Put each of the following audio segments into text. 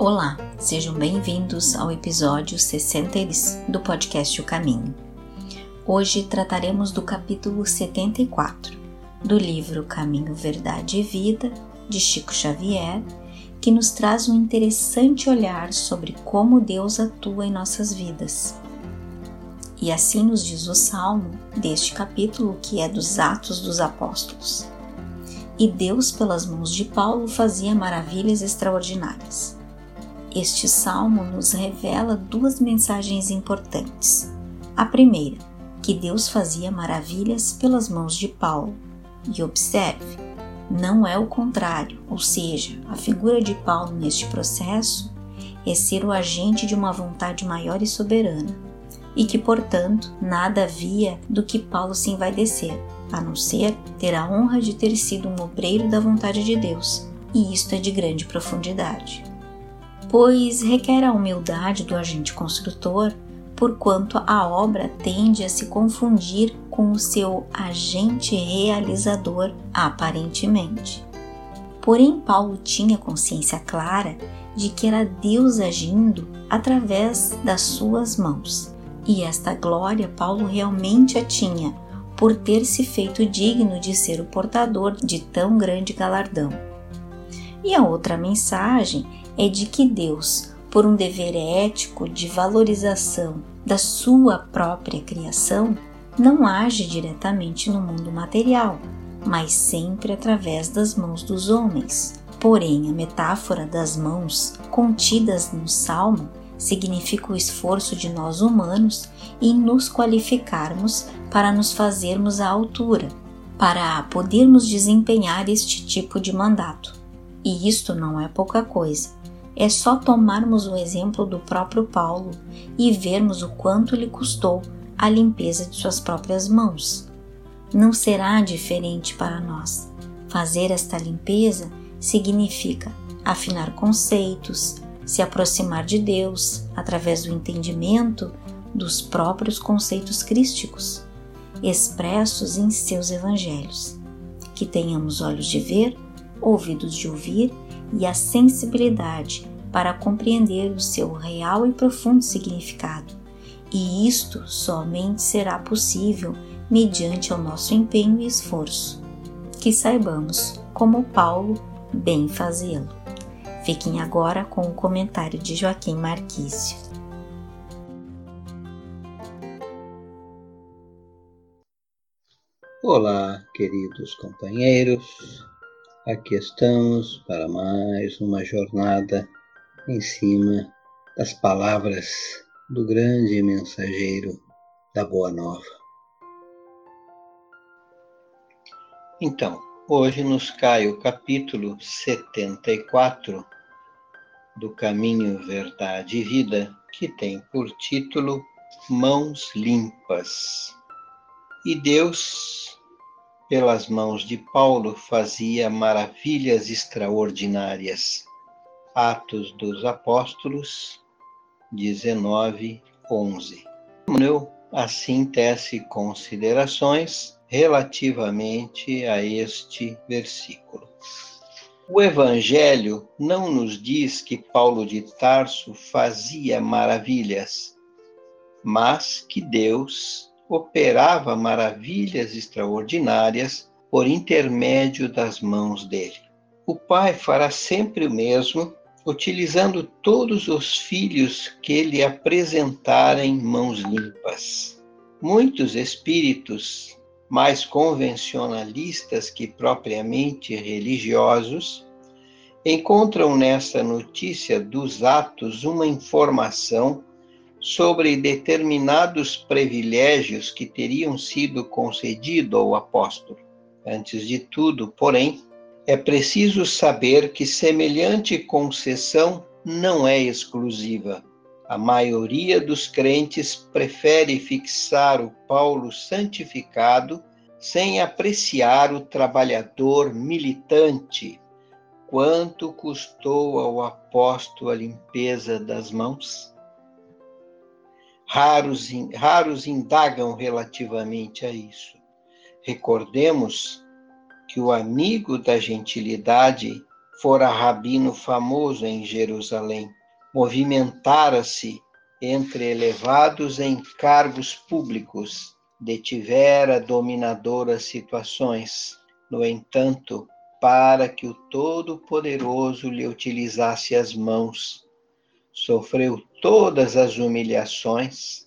Olá, sejam bem-vindos ao episódio 63 do podcast O Caminho. Hoje trataremos do capítulo 74 do livro Caminho, Verdade e Vida de Chico Xavier, que nos traz um interessante olhar sobre como Deus atua em nossas vidas. E assim nos diz o salmo deste capítulo, que é dos Atos dos Apóstolos. E Deus, pelas mãos de Paulo, fazia maravilhas extraordinárias. Este salmo nos revela duas mensagens importantes. A primeira, que Deus fazia maravilhas pelas mãos de Paulo. E observe, não é o contrário, ou seja, a figura de Paulo neste processo é ser o agente de uma vontade maior e soberana, e que, portanto, nada havia do que Paulo se envaidecer, a não ser ter a honra de ter sido um obreiro da vontade de Deus, e isto é de grande profundidade. Pois requer a humildade do agente construtor, porquanto a obra tende a se confundir com o seu agente realizador, aparentemente. Porém, Paulo tinha consciência clara de que era Deus agindo através das suas mãos. E esta glória Paulo realmente a tinha, por ter se feito digno de ser o portador de tão grande galardão. E a outra mensagem é de que Deus, por um dever ético de valorização da sua própria criação, não age diretamente no mundo material, mas sempre através das mãos dos homens. Porém, a metáfora das mãos contidas no Salmo significa o esforço de nós humanos em nos qualificarmos para nos fazermos à altura, para podermos desempenhar este tipo de mandato. E isto não é pouca coisa. É só tomarmos o exemplo do próprio Paulo e vermos o quanto lhe custou a limpeza de suas próprias mãos. Não será diferente para nós. Fazer esta limpeza significa afinar conceitos, se aproximar de Deus através do entendimento dos próprios conceitos crísticos expressos em seus evangelhos. Que tenhamos olhos de ver, ouvidos de ouvir e a sensibilidade para compreender o seu real e profundo significado. E isto somente será possível mediante o nosso empenho e esforço. Que saibamos, como Paulo, bem fazê-lo. Fiquem agora com o comentário de Joaquim Marquício. Olá, queridos companheiros. Aqui estamos para mais uma jornada em cima das palavras do grande mensageiro da Boa Nova. Então, hoje nos cai o capítulo 74 do Caminho, Verdade e Vida, que tem por título Mãos Limpas. E Deus pelas mãos de Paulo, fazia maravilhas extraordinárias. Atos dos Apóstolos 19, 11. Eu, assim, tece considerações relativamente a este versículo. O Evangelho não nos diz que Paulo de Tarso fazia maravilhas, mas que Deus operava maravilhas extraordinárias por intermédio das mãos dele. O Pai fará sempre o mesmo, utilizando todos os filhos que lhe apresentarem mãos limpas. Muitos espíritos mais convencionalistas que propriamente religiosos encontram nesta notícia dos atos uma informação sobre determinados privilégios que teriam sido concedidos ao apóstolo. Antes de tudo, porém, é preciso saber que semelhante concessão não é exclusiva. A maioria dos crentes prefere fixar o Paulo santificado sem apreciar o trabalhador militante. Quanto custou ao apóstolo a limpeza das mãos? Raros, raros indagam relativamente a isso. Recordemos que o amigo da gentilidade fora rabino famoso em Jerusalém. Movimentara-se entre elevados em cargos públicos, detivera dominadoras situações. No entanto, para que o Todo-Poderoso lhe utilizasse as mãos, sofreu todas as humilhações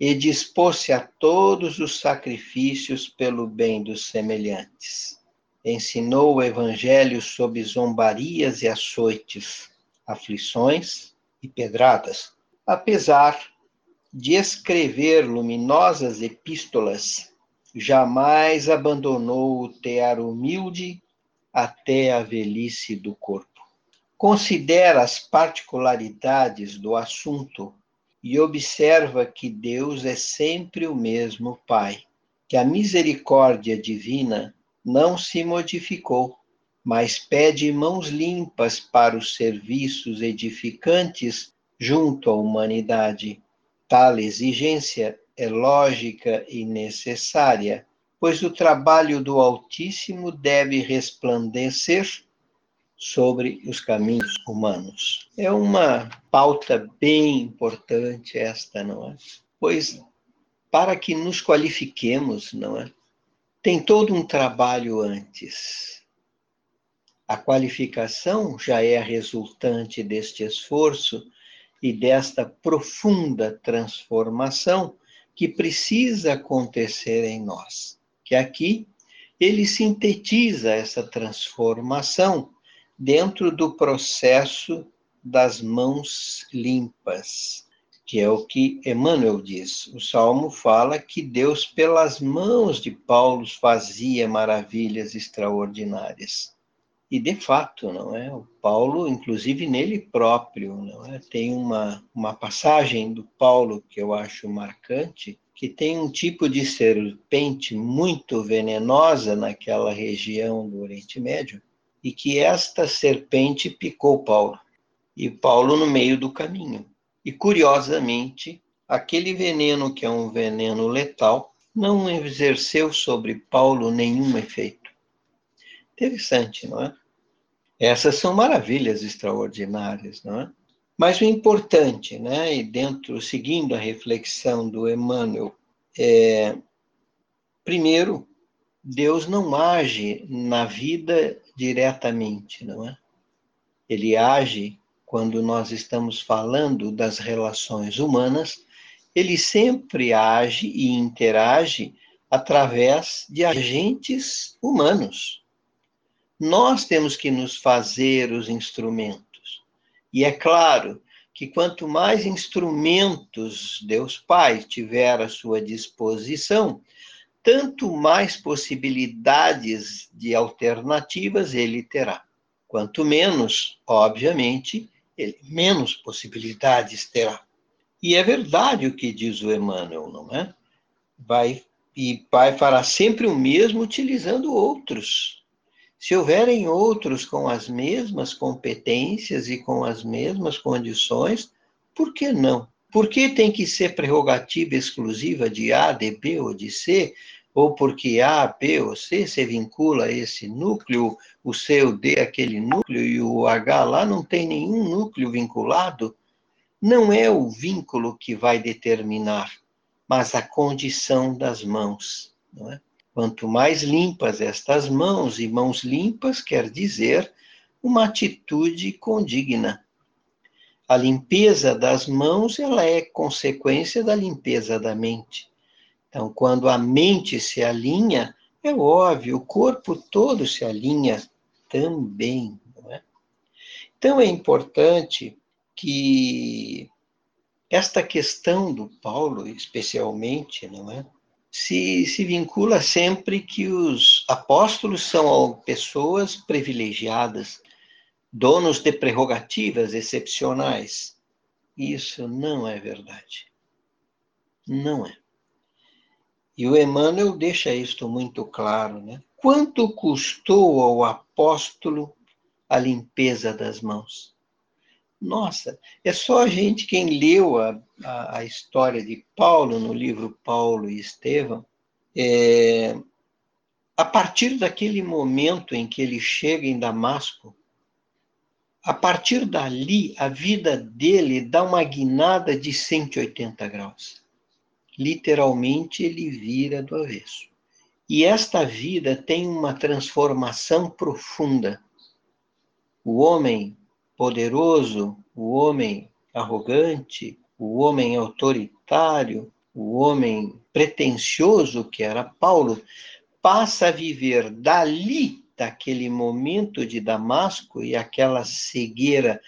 e dispôs-se a todos os sacrifícios pelo bem dos semelhantes. Ensinou o Evangelho sob zombarias e açoites, aflições e pedradas. Apesar de escrever luminosas epístolas, jamais abandonou o tear humilde até a velhice do corpo. Considera as particularidades do assunto e observa que Deus é sempre o mesmo Pai, que a misericórdia divina não se modificou, mas pede mãos limpas para os serviços edificantes junto à humanidade. Tal exigência é lógica e necessária, pois o trabalho do Altíssimo deve resplandecer sobre os caminhos humanos. É uma pauta bem importante esta, não é? Pois para que nos qualifiquemos, não é? Tem todo um trabalho antes. A qualificação já é resultante deste esforço e desta profunda transformação que precisa acontecer em nós. Que aqui ele sintetiza essa transformação dentro do processo das mãos limpas, que é o que Emmanuel diz. O Salmo fala que Deus, pelas mãos de Paulo, fazia maravilhas extraordinárias. E de fato, não é? O Paulo, inclusive nele próprio, não é? Tem uma, uma passagem do Paulo que eu acho marcante, que tem um tipo de serpente muito venenosa naquela região do Oriente Médio, e que esta serpente picou Paulo. E Paulo no meio do caminho. E curiosamente, aquele veneno que é um veneno letal não exerceu sobre Paulo nenhum efeito. Interessante, não é? Essas são maravilhas extraordinárias, não é? Mas o importante, né, e dentro, seguindo a reflexão do Emmanuel, é, primeiro, Deus não age na vida diretamente, não é? Ele age quando nós estamos falando das relações humanas, ele sempre age e interage através de agentes humanos. Nós temos que nos fazer os instrumentos. E é claro que quanto mais instrumentos Deus Pai tiver à sua disposição, tanto mais possibilidades de alternativas ele terá. Quanto menos, obviamente, ele menos possibilidades terá. E é verdade o que diz o Emmanuel, não é? Vai e Pai fará sempre o mesmo utilizando outros. Se houverem outros com as mesmas competências e com as mesmas condições, por que não? Por que tem que ser prerrogativa exclusiva de A, de B ou de C? Ou porque A, B ou C se vincula a esse núcleo, o C, o D, aquele núcleo, e o H lá não tem nenhum núcleo vinculado? Não é o vínculo que vai determinar, mas a condição das mãos. É? Quanto mais limpas estas mãos, e mãos limpas quer dizer uma atitude condigna a limpeza das mãos ela é consequência da limpeza da mente. Então, quando a mente se alinha, é óbvio, o corpo todo se alinha também. É? Então, é importante que esta questão do Paulo, especialmente, não é? Se, se vincula sempre que os apóstolos são pessoas privilegiadas, donos de prerrogativas excepcionais. Isso não é verdade. Não é. E o Emmanuel deixa isto muito claro, né? Quanto custou ao apóstolo a limpeza das mãos? Nossa, é só a gente quem leu a, a, a história de Paulo no livro Paulo e Estevão, é, a partir daquele momento em que ele chega em Damasco, A partir dali, a vida dele dá uma guinada de 180 graus. Literalmente, ele vira do avesso. E esta vida tem uma transformação profunda. O homem poderoso, o homem arrogante, o homem autoritário, o homem pretensioso que era Paulo, passa a viver dali, daquele momento de Damasco e aquela cegueira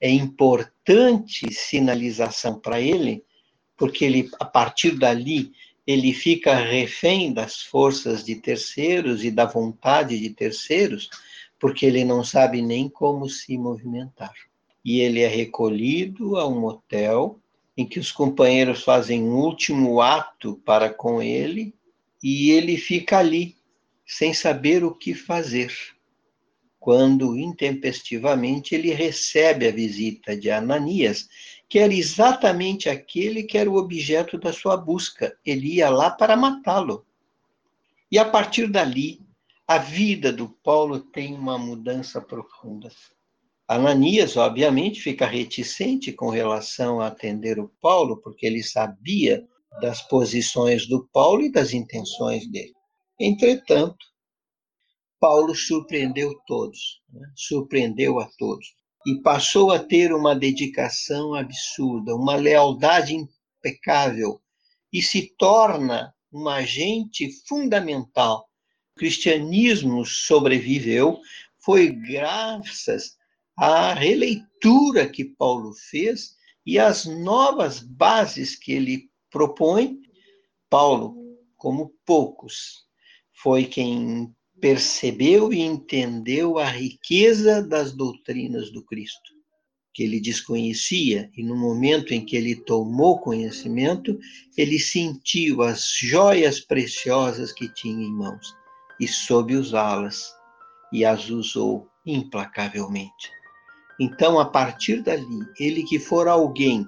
é importante sinalização para ele, porque ele a partir dali ele fica refém das forças de terceiros e da vontade de terceiros, porque ele não sabe nem como se movimentar. E ele é recolhido a um hotel em que os companheiros fazem um último ato para com ele e ele fica ali, sem saber o que fazer. Quando intempestivamente ele recebe a visita de Ananias, que era exatamente aquele que era o objeto da sua busca. Ele ia lá para matá-lo. E a partir dali, a vida do Paulo tem uma mudança profunda. Ananias, obviamente, fica reticente com relação a atender o Paulo, porque ele sabia das posições do Paulo e das intenções dele. Entretanto, Paulo surpreendeu todos, né? surpreendeu a todos, e passou a ter uma dedicação absurda, uma lealdade impecável, e se torna um agente fundamental. O cristianismo sobreviveu, foi graças a releitura que Paulo fez e as novas bases que ele propõe. Paulo, como poucos, foi quem percebeu e entendeu a riqueza das doutrinas do Cristo, que ele desconhecia, e no momento em que ele tomou conhecimento, ele sentiu as joias preciosas que tinha em mãos e soube usá-las, e as usou implacavelmente. Então, a partir dali, ele que for alguém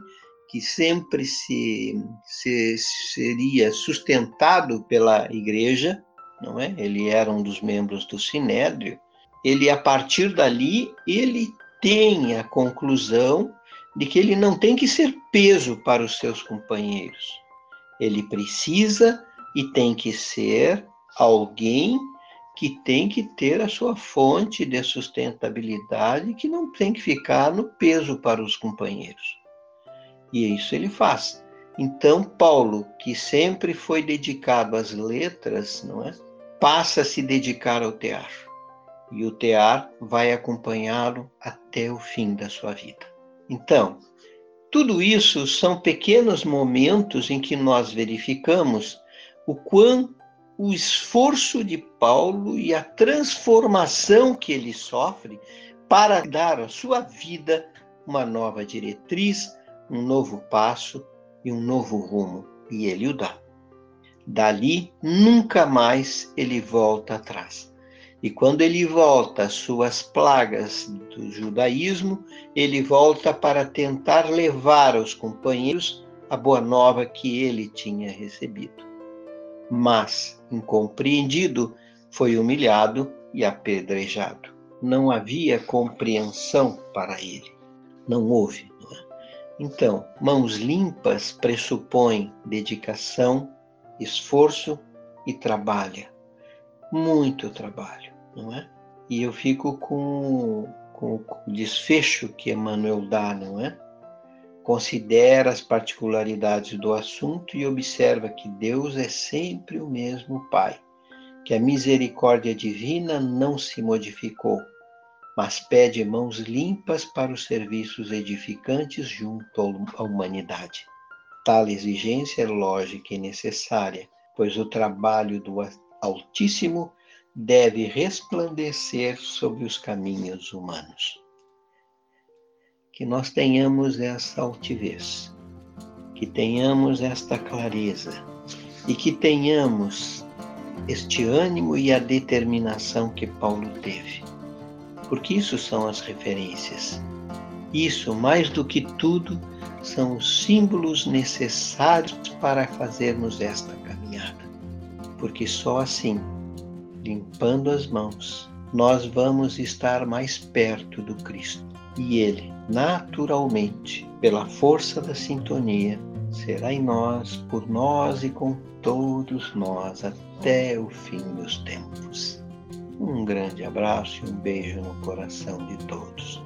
que sempre se, se, seria sustentado pela igreja, não é? Ele era um dos membros do Sinédrio. Ele, a partir dali, ele tem a conclusão de que ele não tem que ser peso para os seus companheiros. Ele precisa e tem que ser alguém que tem que ter a sua fonte de sustentabilidade, que não tem que ficar no peso para os companheiros. E isso ele faz. Então, Paulo, que sempre foi dedicado às letras, não é? Passa a se dedicar ao teatro. E o teatro vai acompanhá-lo até o fim da sua vida. Então, tudo isso são pequenos momentos em que nós verificamos o quão o esforço de Paulo e a transformação que ele sofre para dar à sua vida uma nova diretriz, um novo passo e um novo rumo. E ele o dá. Dali, nunca mais ele volta atrás. E quando ele volta às suas plagas do judaísmo, ele volta para tentar levar aos companheiros a boa nova que ele tinha recebido mas, incompreendido, foi humilhado e apedrejado. Não havia compreensão para ele. Não houve. Não é? Então, mãos limpas pressupõem dedicação, esforço e trabalho. Muito trabalho, não é? E eu fico com, com o desfecho que Emmanuel dá, não é? Considera as particularidades do assunto e observa que Deus é sempre o mesmo Pai, que a misericórdia divina não se modificou, mas pede mãos limpas para os serviços edificantes junto à humanidade. Tal exigência é lógica e necessária, pois o trabalho do Altíssimo deve resplandecer sobre os caminhos humanos que nós tenhamos essa altivez, que tenhamos esta clareza e que tenhamos este ânimo e a determinação que Paulo teve. Porque isso são as referências. Isso, mais do que tudo, são os símbolos necessários para fazermos esta caminhada. Porque só assim, limpando as mãos, nós vamos estar mais perto do Cristo. E Ele, naturalmente, pela força da sintonia, será em nós, por nós e com todos nós até o fim dos tempos. Um grande abraço e um beijo no coração de todos.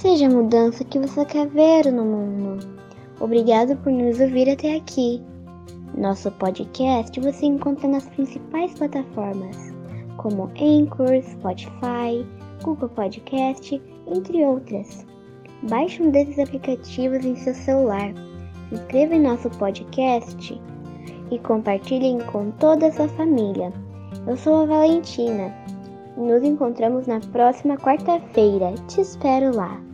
Seja a mudança que você quer ver no mundo. Obrigado por nos ouvir até aqui. Nosso podcast você encontra nas principais plataformas, como Anchor, Spotify, Google Podcast, entre outras. Baixe um desses aplicativos em seu celular, se inscreva em nosso podcast e compartilhem com toda a sua família. Eu sou a Valentina e nos encontramos na próxima quarta-feira. Te espero lá!